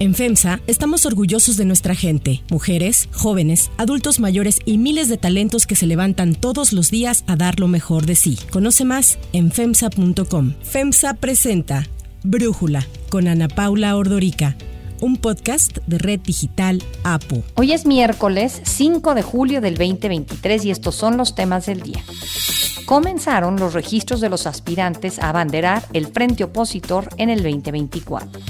En FEMSA estamos orgullosos de nuestra gente, mujeres, jóvenes, adultos mayores y miles de talentos que se levantan todos los días a dar lo mejor de sí. Conoce más en FEMSA.com. FEMSA presenta Brújula con Ana Paula Ordorica un podcast de Red Digital APO. Hoy es miércoles 5 de julio del 2023 y estos son los temas del día. Comenzaron los registros de los aspirantes a abanderar el frente opositor en el 2024.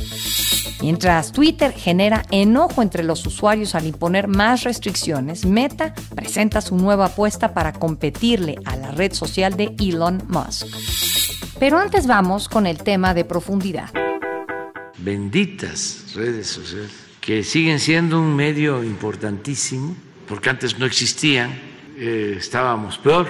Mientras Twitter genera enojo entre los usuarios al imponer más restricciones, Meta presenta su nueva apuesta para competirle a la red social de Elon Musk. Pero antes vamos con el tema de profundidad benditas redes sociales, que siguen siendo un medio importantísimo, porque antes no existían, eh, estábamos peor,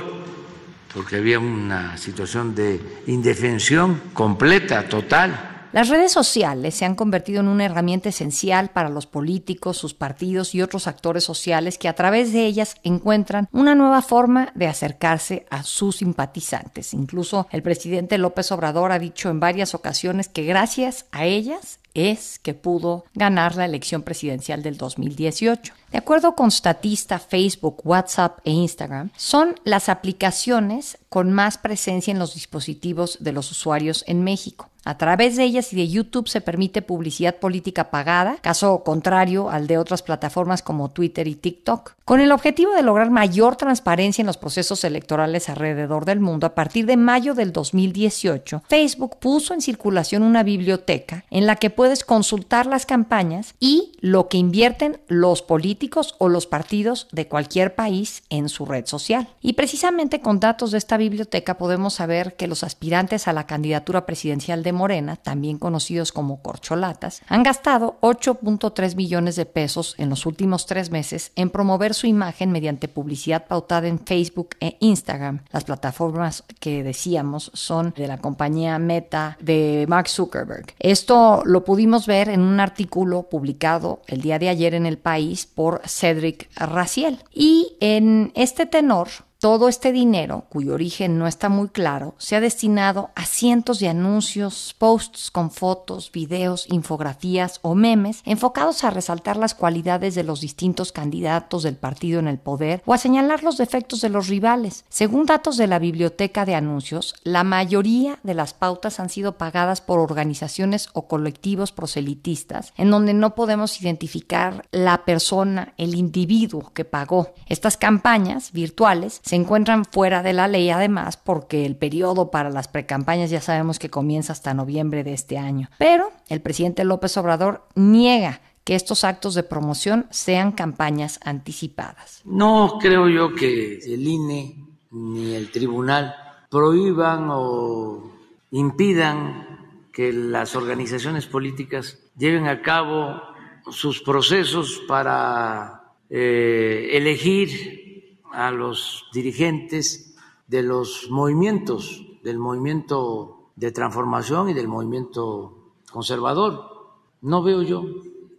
porque había una situación de indefensión completa, total las redes sociales se han convertido en una herramienta esencial para los políticos, sus partidos y otros actores sociales que a través de ellas encuentran una nueva forma de acercarse a sus simpatizantes. Incluso el presidente López Obrador ha dicho en varias ocasiones que gracias a ellas es que pudo ganar la elección presidencial del 2018. De acuerdo con Statista, Facebook, WhatsApp e Instagram, son las aplicaciones con más presencia en los dispositivos de los usuarios en México. A través de ellas y de YouTube se permite publicidad política pagada, caso contrario al de otras plataformas como Twitter y TikTok. Con el objetivo de lograr mayor transparencia en los procesos electorales alrededor del mundo, a partir de mayo del 2018, Facebook puso en circulación una biblioteca en la que puedes consultar las campañas y lo que invierten los políticos o los partidos de cualquier país en su red social. Y precisamente con datos de esta biblioteca podemos saber que los aspirantes a la candidatura presidencial de Morena, también conocidos como corcholatas, han gastado 8.3 millones de pesos en los últimos tres meses en promover su imagen mediante publicidad pautada en Facebook e Instagram. Las plataformas que decíamos son de la compañía Meta de Mark Zuckerberg. Esto lo pudimos ver en un artículo publicado el día de ayer en El País por Cedric Raciel. Y en este tenor, todo este dinero, cuyo origen no está muy claro, se ha destinado a cientos de anuncios, posts con fotos, videos, infografías o memes enfocados a resaltar las cualidades de los distintos candidatos del partido en el poder o a señalar los defectos de los rivales. Según datos de la biblioteca de anuncios, la mayoría de las pautas han sido pagadas por organizaciones o colectivos proselitistas, en donde no podemos identificar la persona, el individuo que pagó. Estas campañas virtuales se encuentran fuera de la ley además porque el periodo para las precampañas ya sabemos que comienza hasta noviembre de este año. Pero el presidente López Obrador niega que estos actos de promoción sean campañas anticipadas. No creo yo que el INE ni el tribunal prohíban o impidan que las organizaciones políticas lleven a cabo sus procesos para eh, elegir a los dirigentes de los movimientos, del movimiento de transformación y del movimiento conservador. No veo yo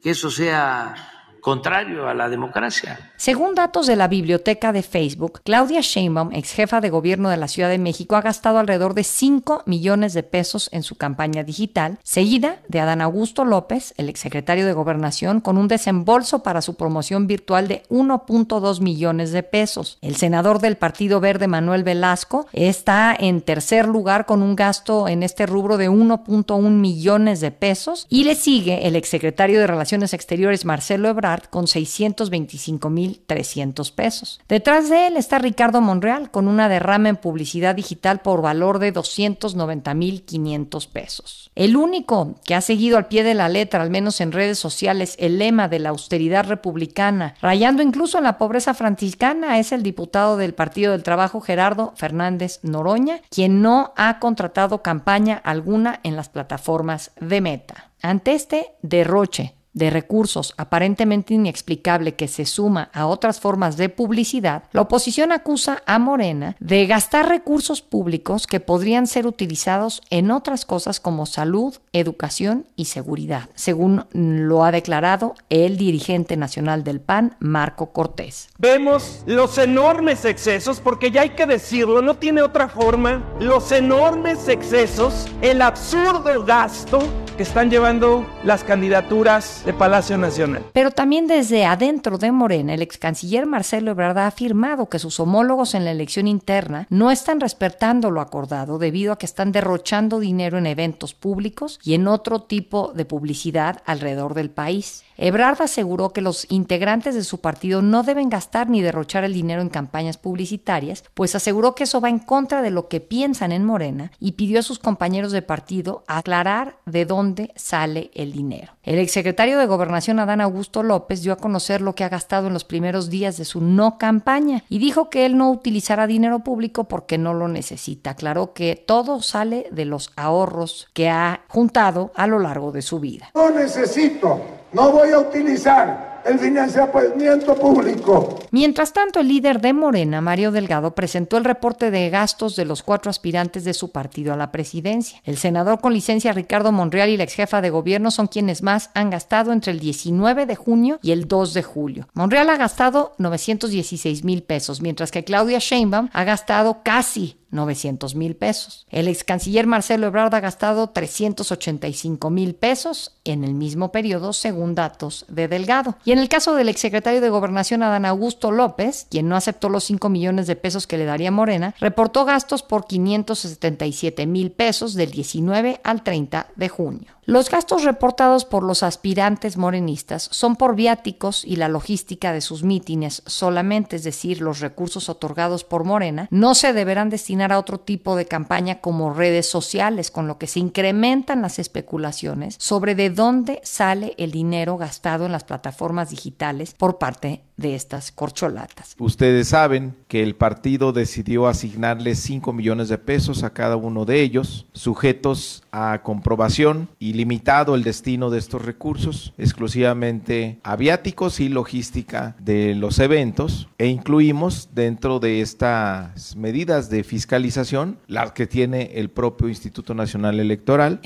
que eso sea contrario a la democracia. Según datos de la biblioteca de Facebook, Claudia Sheinbaum, ex jefa de gobierno de la Ciudad de México, ha gastado alrededor de 5 millones de pesos en su campaña digital, seguida de Adán Augusto López, el exsecretario de Gobernación, con un desembolso para su promoción virtual de 1.2 millones de pesos. El senador del Partido Verde, Manuel Velasco, está en tercer lugar con un gasto en este rubro de 1.1 millones de pesos y le sigue el exsecretario de Relaciones Exteriores, Marcelo Ebrard, con 625.300 pesos. Detrás de él está Ricardo Monreal con una derrama en publicidad digital por valor de 290.500 pesos. El único que ha seguido al pie de la letra, al menos en redes sociales, el lema de la austeridad republicana, rayando incluso en la pobreza franciscana, es el diputado del Partido del Trabajo Gerardo Fernández Noroña, quien no ha contratado campaña alguna en las plataformas de Meta. Ante este derroche de recursos aparentemente inexplicable que se suma a otras formas de publicidad, la oposición acusa a Morena de gastar recursos públicos que podrían ser utilizados en otras cosas como salud, educación y seguridad, según lo ha declarado el dirigente nacional del PAN, Marco Cortés. Vemos los enormes excesos, porque ya hay que decirlo, no tiene otra forma, los enormes excesos, el absurdo gasto están llevando las candidaturas de Palacio Nacional. Pero también desde adentro de Morena, el ex canciller Marcelo Ebrard ha afirmado que sus homólogos en la elección interna no están respetando lo acordado debido a que están derrochando dinero en eventos públicos y en otro tipo de publicidad alrededor del país. Ebrard aseguró que los integrantes de su partido no deben gastar ni derrochar el dinero en campañas publicitarias, pues aseguró que eso va en contra de lo que piensan en Morena y pidió a sus compañeros de partido aclarar de dónde sale el dinero. El exsecretario de Gobernación Adán Augusto López dio a conocer lo que ha gastado en los primeros días de su no campaña y dijo que él no utilizará dinero público porque no lo necesita. Aclaró que todo sale de los ahorros que ha juntado a lo largo de su vida. No necesito no voy a utilizar el financiamiento público. Mientras tanto, el líder de Morena, Mario Delgado, presentó el reporte de gastos de los cuatro aspirantes de su partido a la presidencia. El senador con licencia Ricardo Monreal y la ex jefa de gobierno son quienes más han gastado entre el 19 de junio y el 2 de julio. Monreal ha gastado 916 mil pesos, mientras que Claudia Sheinbaum ha gastado casi 900 mil pesos. El ex canciller Marcelo Ebrard ha gastado 385 mil pesos en el mismo periodo, según datos de Delgado. Y en el caso del exsecretario de Gobernación Adán Augusto López, quien no aceptó los 5 millones de pesos que le daría Morena, reportó gastos por 577 mil pesos del 19 al 30 de junio. Los gastos reportados por los aspirantes morenistas son por viáticos y la logística de sus mítines solamente, es decir, los recursos otorgados por Morena, no se deberán destinar a otro tipo de campaña como redes sociales, con lo que se incrementan las especulaciones sobre de dónde sale el dinero gastado en las plataformas digitales por parte de estas corcholatas. Ustedes saben que el partido decidió asignarle 5 millones de pesos a cada uno de ellos, sujetos a comprobación y limitado el destino de estos recursos exclusivamente a viáticos y logística de los eventos e incluimos dentro de estas medidas de fiscalización las que tiene el propio Instituto Nacional Electoral.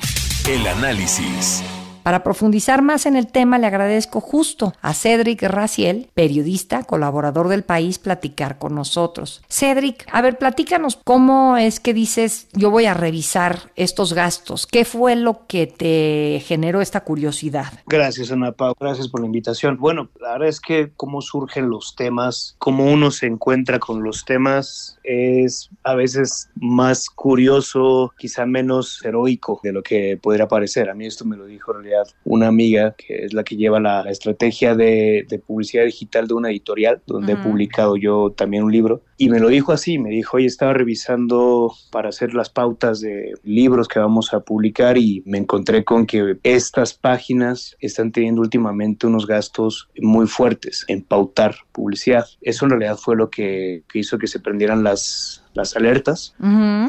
El análisis. Para profundizar más en el tema, le agradezco justo a Cedric Raciel, periodista, colaborador del país, platicar con nosotros. Cedric, a ver, platícanos cómo es que dices, yo voy a revisar estos gastos. ¿Qué fue lo que te generó esta curiosidad? Gracias, Ana Pau. Gracias por la invitación. Bueno, la verdad es que cómo surgen los temas, cómo uno se encuentra con los temas, es a veces más curioso, quizá menos heroico de lo que podría parecer. A mí esto me lo dijo en realidad una amiga que es la que lleva la estrategia de, publicidad digital de una editorial donde he publicado yo también un libro y me lo dijo así, me dijo, oye, estaba revisando para hacer las pautas de libros que vamos a publicar y me encontré con que estas páginas están teniendo últimamente unos gastos muy fuertes en pautar publicidad. Eso en realidad fue lo que, hizo que se prendieran las, las alertas,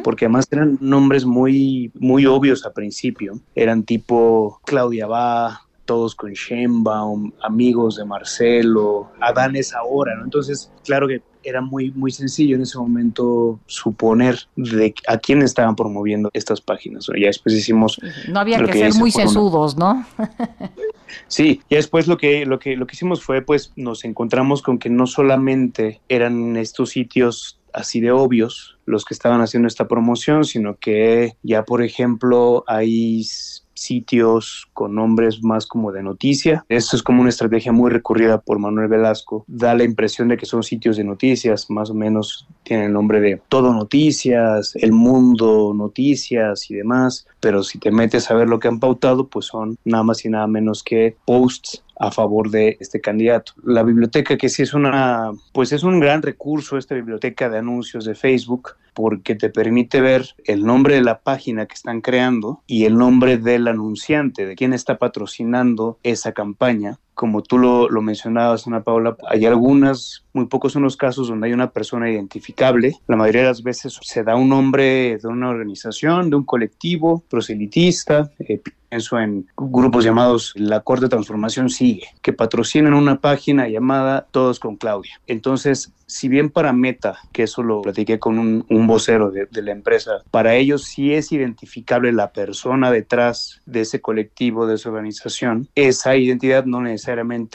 porque además eran nombres muy, muy obvios a principio. Eran tipo Claudia Va, todos con Sheinbaum, amigos de Marcelo, Adán es ahora, ¿no? Entonces, claro que era muy, muy sencillo en ese momento suponer de a quién estaban promoviendo estas páginas. Ya después hicimos... No había que, ser muy sesudos, ¿no? sí, y después lo que, lo, que, lo que hicimos fue, pues, nos encontramos con que no solamente eran estos sitios así de obvios los que estaban haciendo esta promoción, sino que ya, por ejemplo, hay sitios con nombres más como de noticia. Esto es como una estrategia muy recurrida por Manuel Velasco. Da la impresión de que son sitios de noticias, más o menos tienen el nombre de Todo Noticias, El Mundo Noticias y demás, pero si te metes a ver lo que han pautado, pues son nada más y nada menos que posts a favor de este candidato. La biblioteca que sí es una, pues es un gran recurso esta biblioteca de anuncios de Facebook porque te permite ver el nombre de la página que están creando y el nombre del anunciante, de quién está patrocinando esa campaña como tú lo, lo, mencionabas, Ana Paula, hay algunas, muy pocos son los casos donde hay una persona identificable. La mayoría de las veces se da un nombre de una organización, de un colectivo proselitista. Eh, pienso en grupos llamados La Corte de Transformación Sigue, que patrocinan una página llamada Todos con Claudia. Entonces, si bien para Meta, que eso lo platiqué con un, un vocero de, de, la empresa, para ellos sí es identificable la persona detrás de ese colectivo, de esa organización, esa identidad no necesariamente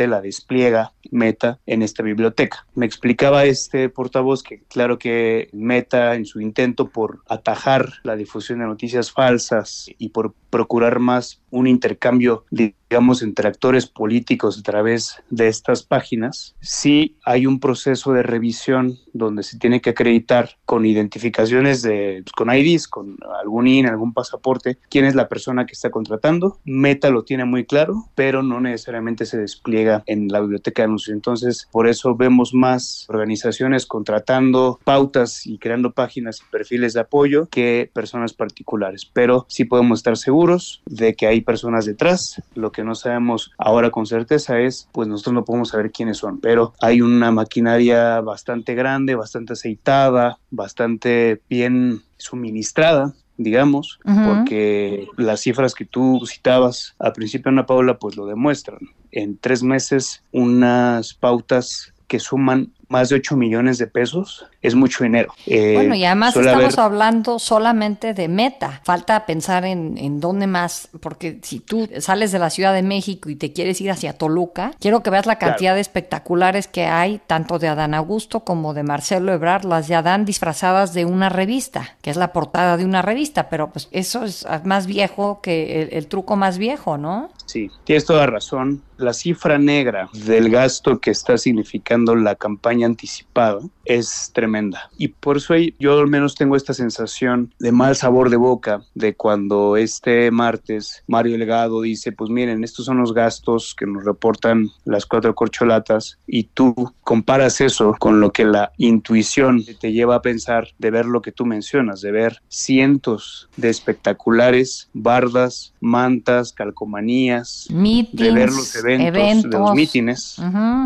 la despliega Meta en esta biblioteca. Me explicaba este portavoz que claro que Meta en su intento por atajar la difusión de noticias falsas y por procurar más un intercambio, digamos, entre actores políticos a través de estas páginas, sí hay un proceso de revisión donde se tiene que acreditar con identificaciones de, pues, con IDs, con algún IN, algún pasaporte, quién es la persona que está contratando. Meta lo tiene muy claro, pero no necesariamente se despliega en la biblioteca de anuncios. Entonces, por eso vemos más organizaciones contratando pautas y creando páginas y perfiles de apoyo que personas particulares. Pero sí podemos estar seguros de que hay personas detrás. Lo que no sabemos ahora con certeza es, pues nosotros no podemos saber quiénes son, pero hay una maquinaria bastante grande, bastante aceitada, bastante bien suministrada digamos, porque las cifras que tú citabas al principio, Ana Paula, pues lo demuestran. En tres meses, unas pautas que suman más de 8 millones de pesos es mucho dinero. Eh, bueno, y además estamos hablando solamente de meta. Falta pensar en, en dónde más, porque si tú sales de la Ciudad de México y te quieres ir hacia Toluca, quiero que veas la cantidad de espectaculares que hay, tanto de Adán Augusto como de Marcelo Ebrard, las de Adán disfrazadas de una revista, que es la portada de una revista, pero pues eso es más viejo que el, el truco más viejo, ¿no? Sí, tienes toda razón. La cifra negra del gasto que está significando la campaña anticipada es tremenda. Y por eso yo al menos tengo esta sensación de mal sabor de boca de cuando este martes Mario Delgado dice, pues miren, estos son los gastos que nos reportan las cuatro corcholatas y tú comparas eso con lo que la intuición te lleva a pensar de ver lo que tú mencionas, de ver cientos de espectaculares, bardas, mantas, calcomanías, de ver los eventos, de los mítines,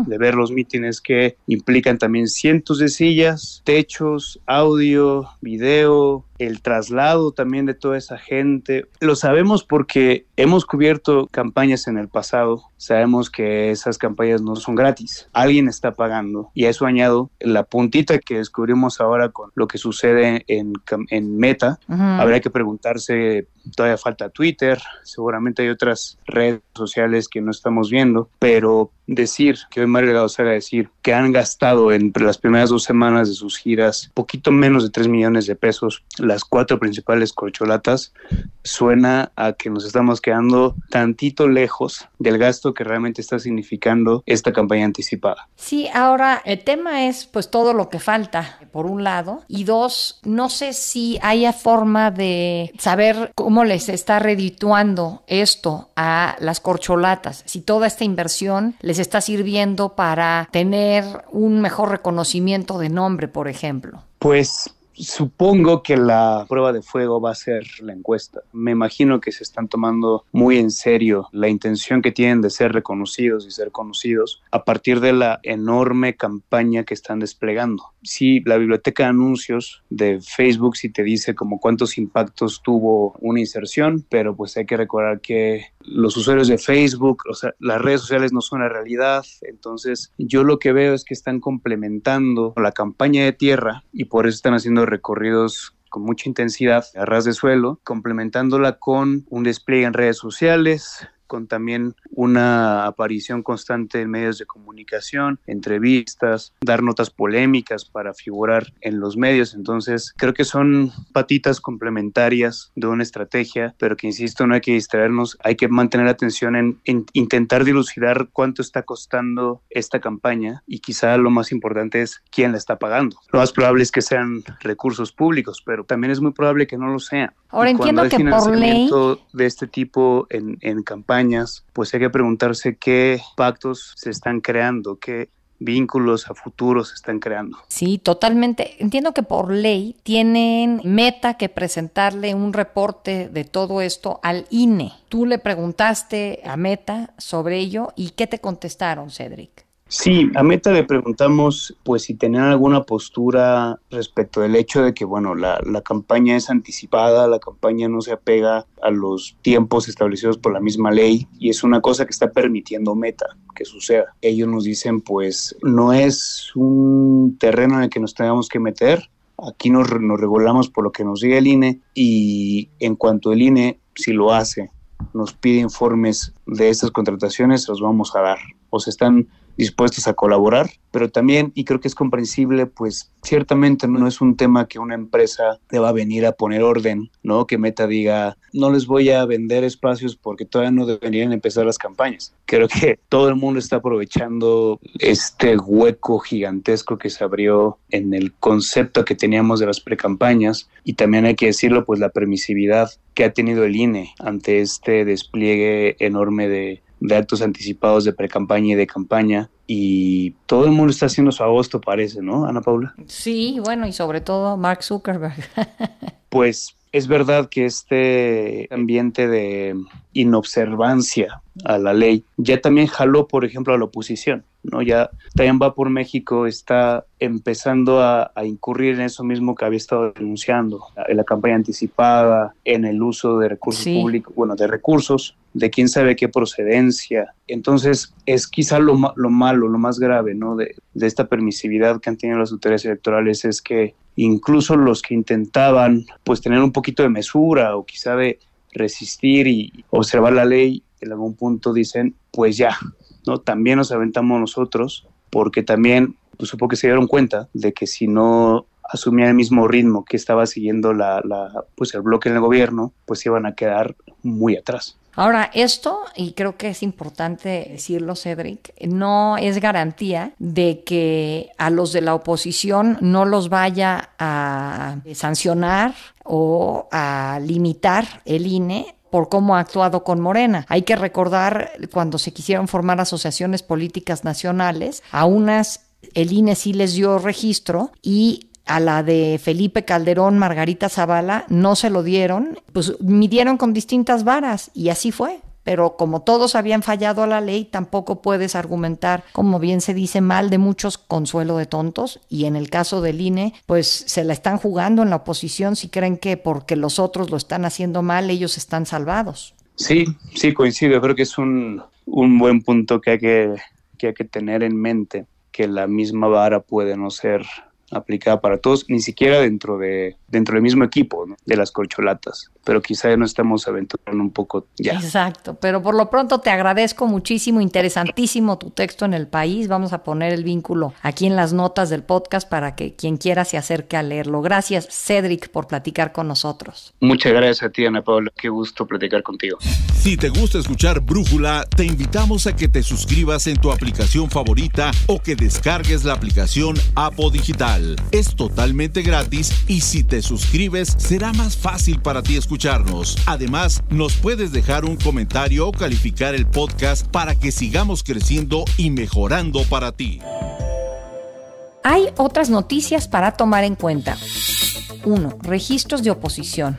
de ver los mítines que implican también cientos de sillas, techos, audio, video, el traslado también de toda esa gente. Lo sabemos porque hemos cubierto campañas en el pasado, sabemos que esas campañas no son gratis, alguien está pagando y a eso añado la puntita que descubrimos ahora con lo que sucede en, en Meta. Habría que preguntarse, todavía falta Twitter, seguramente hay otras redes sociales que no estamos viendo, pero decir, que hoy Mario Delgado a decir que han gastado entre las primeras dos semanas de sus giras poquito menos de 3 millones de pesos las cuatro principales corcholatas, suena a que nos estamos quedando tantito lejos del gasto que realmente está significando esta campaña anticipada. Sí, ahora el tema es pues todo lo que falta, por un lado, y dos, no sé si haya forma de saber cómo les está redituando esto a las corcholatas, si toda esta inversión les está sirviendo para tener un mejor reconocimiento de nombre, por ejemplo. Pues Supongo que la prueba de fuego va a ser la encuesta. Me imagino que se están tomando muy en serio la intención que tienen de ser reconocidos y ser conocidos a partir de la enorme campaña que están desplegando. Sí, la biblioteca de anuncios de Facebook sí te dice como cuántos impactos tuvo una inserción, pero pues hay que recordar que los usuarios de Facebook, o sea, las redes sociales no son la realidad. Entonces, yo lo que veo es que están complementando la campaña de tierra y por eso están haciendo recorridos con mucha intensidad a ras de suelo, complementándola con un despliegue en redes sociales, con también una aparición constante en medios de comunicación, entrevistas, dar notas polémicas para figurar en los medios. Entonces, creo que son patitas complementarias de una estrategia, pero que, insisto, no hay que distraernos, hay que mantener atención en, intentar dilucidar cuánto está costando esta campaña y quizá lo más importante es quién la está pagando. Lo más probable es que sean recursos públicos, pero también es muy probable que no lo sean. Ahora entiendo que por ley de este tipo en, en pues hay que preguntarse qué pactos se están creando, qué vínculos a futuro se están creando. Sí, totalmente. Entiendo que por ley tienen meta que presentarle un reporte de todo esto al INE. Tú le preguntaste a Meta sobre ello y ¿qué te contestaron, Cedric? Sí, a Meta le preguntamos pues si tenían alguna postura respecto del hecho de que bueno, la, campaña es anticipada, la campaña no se apega a los tiempos establecidos por la misma ley y es una cosa que está permitiendo Meta que suceda. Ellos nos dicen pues no es un terreno en el que nos tengamos que meter, aquí nos, nos regulamos por lo que nos diga el INE y en cuanto el INE si lo hace nos pide informes de estas contrataciones, los vamos a dar o se están dispuestos a colaborar, pero también, y creo que es comprensible, pues ciertamente no es un tema que una empresa te va a venir a poner orden, ¿no? Que Meta diga, no les voy a vender espacios porque todavía no deberían empezar las campañas. Creo que todo el mundo está aprovechando este hueco gigantesco que se abrió en el concepto que teníamos de las precampañas y también hay que decirlo, pues la permisividad que ha tenido el INE ante este despliegue enorme de de actos anticipados de pre-campaña y de campaña y todo el mundo está haciendo su agosto parece, ¿no, Ana Paula? Sí, bueno, y sobre todo Mark Zuckerberg. pues es verdad que este ambiente de inobservancia a la ley ya también jaló, por ejemplo, a la oposición. ¿No? Ya también va por México está empezando a, incurrir en eso mismo que había estado denunciando, en la campaña anticipada, en el uso de recursos públicos, bueno, de recursos, de quién sabe qué procedencia. Entonces, es quizá lo, lo malo, lo más grave, ¿no? De, de esta permisividad que han tenido las autoridades electorales es que incluso los que intentaban, pues, tener un poquito de mesura o quizá de resistir y observar la ley, en algún punto dicen, pues ya, También nos aventamos nosotros, porque también pues, supongo que se dieron cuenta de que si no asumían el mismo ritmo que estaba siguiendo la, pues el bloque en el gobierno, pues iban a quedar muy atrás. Ahora, esto, y creo que es importante decirlo, Cedric, no es garantía de que a los de la oposición no los vaya a sancionar o a limitar el INE por cómo ha actuado con Morena. Hay que recordar cuando se quisieron formar asociaciones políticas nacionales, a unas el INE sí les dio registro y a la de Felipe Calderón, Margarita Zavala, no se lo dieron, pues midieron con distintas varas y así fue pero como todos habían fallado a la ley, tampoco puedes argumentar, como bien se dice, mal de muchos consuelo de tontos, y en el caso del INE, pues se la están jugando en la oposición si creen que porque los otros lo están haciendo mal, ellos están salvados. Sí, sí, coincido, creo que es un, un buen punto que hay que, que hay que tener en mente, que la misma vara puede no ser aplicada para todos, ni siquiera dentro de dentro del mismo equipo de las corcholatas, pero quizá ya nos estamos aventurando un poco ya. Exacto, pero por lo pronto te agradezco muchísimo, interesantísimo tu texto en el país, vamos a poner el vínculo aquí en las notas del podcast para que quien quiera se acerque a leerlo. Gracias Cedric por platicar con nosotros. Muchas gracias a ti Ana Paula, qué gusto platicar contigo. Si te gusta escuchar Brújula, te invitamos a que te suscribas en tu aplicación favorita o que descargues la aplicación Apo Digital. Es totalmente gratis y si te suscribes, será más fácil para ti escucharnos. Además, nos puedes dejar un comentario o calificar el podcast para que sigamos creciendo y mejorando para ti. Hay otras noticias para tomar en cuenta. 1. Registros de oposición.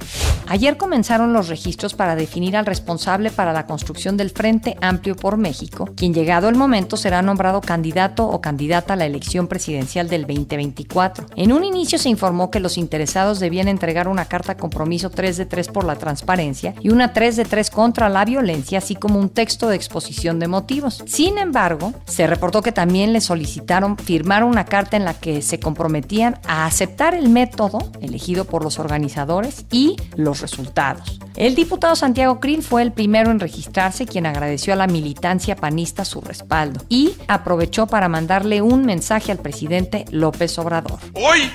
Ayer comenzaron los registros para definir al responsable para la construcción del Frente Amplio por México, quien llegado el momento será nombrado candidato o candidata a la elección presidencial del 2024. En un inicio se informó que los interesados debían entregar una carta compromiso 3 de 3 por la transparencia y una 3 de 3 contra la violencia, así como un texto de exposición de motivos. Sin embargo, se reportó que también le solicitaron firmar una carta en la que se comprometían a aceptar el método elegido por los organizadores y los resultados. El diputado Santiago Krill fue el primero en registrarse, quien agradeció a la militancia panista su respaldo y aprovechó para mandarle un mensaje al presidente López Obrador. Hoy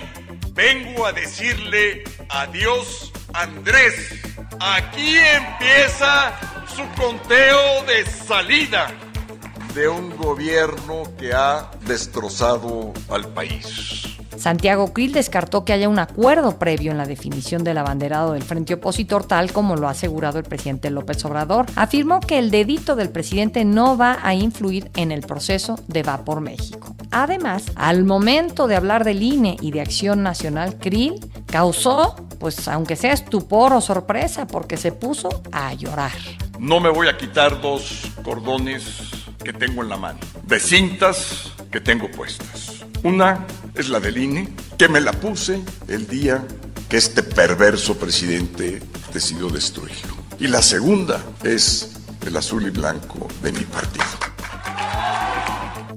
vengo a decirle adiós Andrés. Aquí empieza su conteo de salida de un gobierno que ha destrozado al país. Santiago Krill descartó que haya un acuerdo previo en la definición del abanderado del frente opositor, tal como lo ha asegurado el presidente López Obrador. Afirmó que el dedito del presidente no va a influir en el proceso de Va por México. Además, al momento de hablar del INE y de Acción Nacional, Krill causó, pues aunque sea estupor o sorpresa, porque se puso a llorar. No me voy a quitar dos cordones que tengo en la mano, de cintas que tengo puestas. Una es la del INE, que me la puse el día que este perverso presidente decidió destruirlo. Y la segunda es el azul y blanco de mi partido.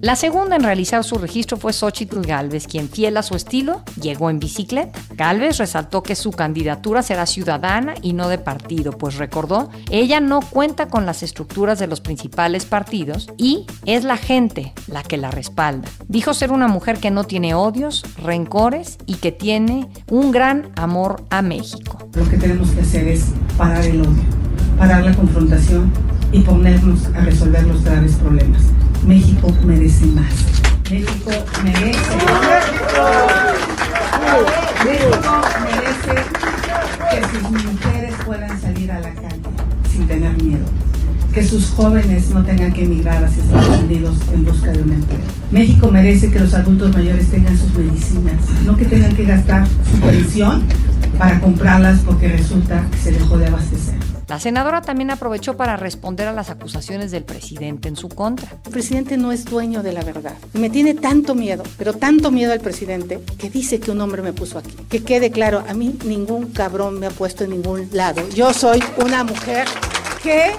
La segunda en realizar su registro fue Xochitl Galvez, quien fiel a su estilo llegó en bicicleta. Galvez resaltó que su candidatura será ciudadana y no de partido, pues recordó, ella no cuenta con las estructuras de los principales partidos y es la gente la que la respalda. Dijo ser una mujer que no tiene odios, rencores y que tiene un gran amor a México. Lo que tenemos que hacer es parar el odio, parar la confrontación y ponernos a resolver los graves problemas. México merece más. México merece. México merece que sus mujeres puedan salir a la calle sin tener miedo. Que sus jóvenes no tengan que emigrar hacia Estados Unidos en busca de un empleo. México merece que los adultos mayores tengan sus medicinas, no que tengan que gastar su pensión para comprarlas porque resulta que se dejó de abastecer. La senadora también aprovechó para responder a las acusaciones del presidente en su contra. El presidente no es dueño de la verdad. Me tiene tanto miedo, pero tanto miedo al presidente, que dice que un hombre me puso aquí. Que quede claro, a mí ningún cabrón me ha puesto en ningún lado. Yo soy una mujer que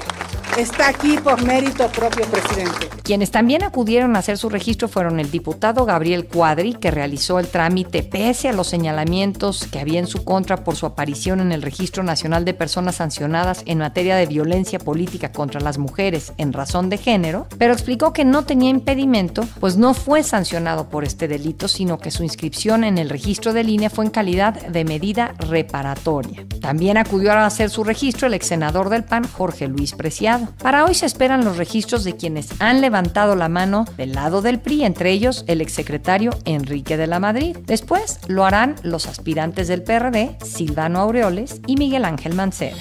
está aquí por mérito propio, presidente. Quienes también acudieron a hacer su registro fueron el diputado Gabriel Cuadri, que realizó el trámite pese a los señalamientos que había en su contra por su aparición en el Registro Nacional de Personas Sancionadas en materia de violencia política contra las mujeres en razón de género, pero explicó que no tenía impedimento, pues no fue sancionado por este delito, sino que su inscripción en el registro de línea fue en calidad de medida reparatoria. También acudió a hacer su registro el ex senador del PAN, Jorge Luis Preciado. Para hoy se esperan los registros de quienes han levantado la mano del lado del PRI, entre ellos el exsecretario Enrique de la Madrid. Después lo harán los aspirantes del PRD, Silvano Aureoles y Miguel Ángel Mancera.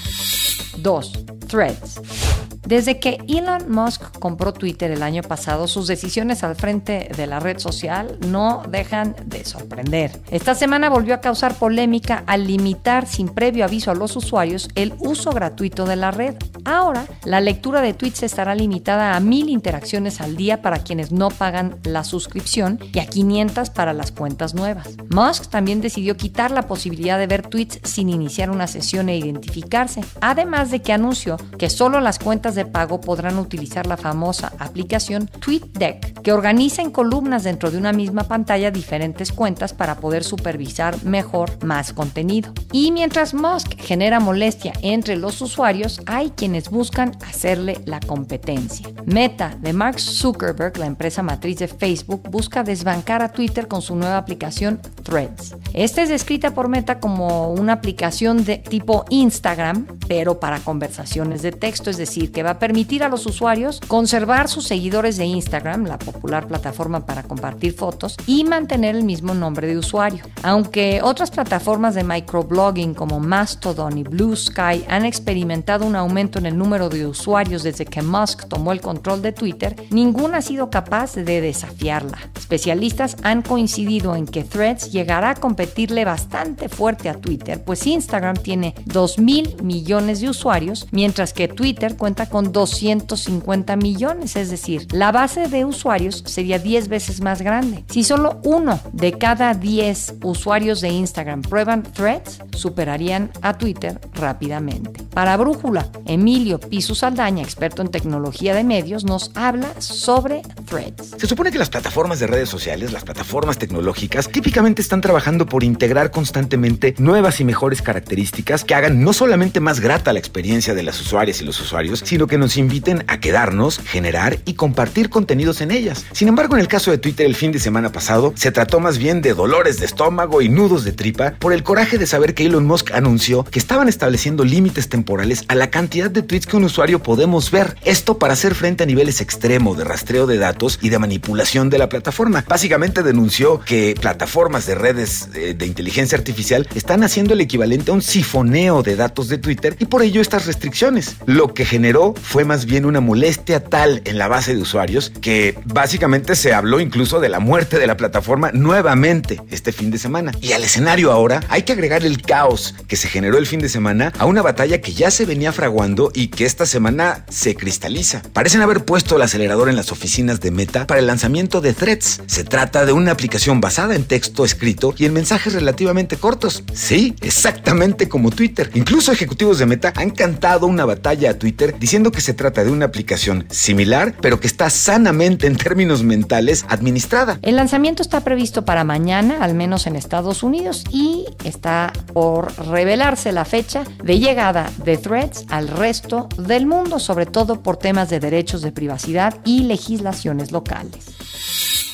2. Threads. Desde que Elon Musk compró Twitter el año pasado, sus decisiones al frente de la red social no dejan de sorprender. Esta semana volvió a causar polémica al limitar sin previo aviso a los usuarios el uso gratuito de la red. Ahora, la lectura de tweets estará limitada a mil interacciones al día para quienes no pagan la suscripción y a 500 para las cuentas nuevas. Musk también decidió quitar la posibilidad de ver tweets sin iniciar una sesión e identificarse, además de que anunció que solo las cuentas de pago podrán utilizar la famosa aplicación TweetDeck, que organiza en columnas dentro de una misma pantalla diferentes cuentas para poder supervisar mejor más contenido. Y mientras Musk genera molestia entre los usuarios, hay quienes buscan hacerle la competencia. Meta de Mark Zuckerberg, la empresa matriz de Facebook, busca desbancar a Twitter con su nueva aplicación Threads. Esta es descrita por Meta como una aplicación de tipo Instagram, pero para conversaciones de texto, es decir, que va a permitir a los usuarios conservar sus seguidores de Instagram, la popular plataforma para compartir fotos, y mantener el mismo nombre de usuario. Aunque otras plataformas de microblogging como Mastodon y Blue Sky han experimentado un aumento en el número de usuarios desde que Musk tomó el control de Twitter, ninguna ha sido capaz de desafiarla. Especialistas han coincidido en que Threads llegará a competirle bastante fuerte a Twitter, pues Instagram tiene 2 mil millones de usuarios, mientras que Twitter cuenta con 250 millones, es decir, la base de usuarios sería 10 veces más grande. Si solo uno de cada 10 usuarios de Instagram prueban Threads, superarían a Twitter rápidamente. Para Brújula, Emilio Piso Saldaña, experto en tecnología de medios, nos habla sobre Threads. Se supone que las plataformas de redes sociales, las plataformas tecnológicas, típicamente están trabajando por integrar constantemente nuevas y mejores características que hagan no solamente más grata la experiencia de las usuarias y los usuarios, sino que nos inviten a quedarnos, generar y compartir contenidos en ellas. Sin embargo, en el caso de Twitter el fin de semana pasado, se trató más bien de dolores de estómago y nudos de tripa por el coraje de saber que Elon Musk anunció que estaban estableciendo límites temporales a la cantidad de tweets que un usuario podemos ver. Esto para hacer frente a niveles extremos de rastreo de datos y de manipulación de la plataforma. Básicamente denunció que plataformas de redes de, de inteligencia artificial están haciendo el equivalente a un sifoneo de datos de Twitter y por ello estas restricciones. Lo que generó fue más bien una molestia tal en la base de usuarios que básicamente se habló incluso de la muerte de la plataforma nuevamente este fin de semana. Y al escenario ahora hay que agregar el caos que se generó el fin de semana a una batalla que ya se venía fraguando y que esta semana se cristaliza. Parecen haber puesto el acelerador en las oficinas de Meta para el lanzamiento de Threads. Se trata de una aplicación basada en texto escrito y en mensajes relativamente cortos. Sí, exactamente como Twitter. Incluso ejecutivos de Meta han cantado una batalla a Twitter diciendo que se trata de una aplicación similar, pero que está sanamente en términos mentales administrada. El lanzamiento está previsto para mañana, al menos en Estados Unidos, y está por revelarse la fecha de llegada de Threads al resto del mundo, sobre todo por temas de derechos de privacidad y legislaciones locales.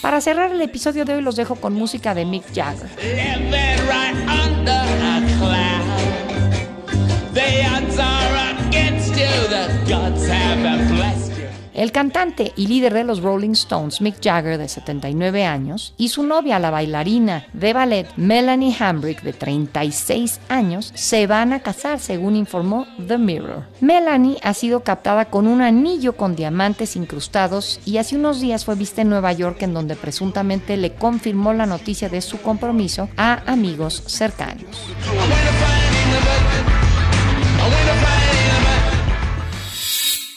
Para cerrar el episodio de hoy los dejo con música de Mick Jagger. El cantante y líder de los Rolling Stones, Mick Jagger, de 79 años, y su novia, la bailarina de ballet Melanie Hambrick, de 36 años, se van a casar, según informó The Mirror. Melanie ha sido captada con un anillo con diamantes incrustados y hace unos días fue vista en Nueva York, en donde presuntamente le confirmó la noticia de su compromiso a amigos cercanos.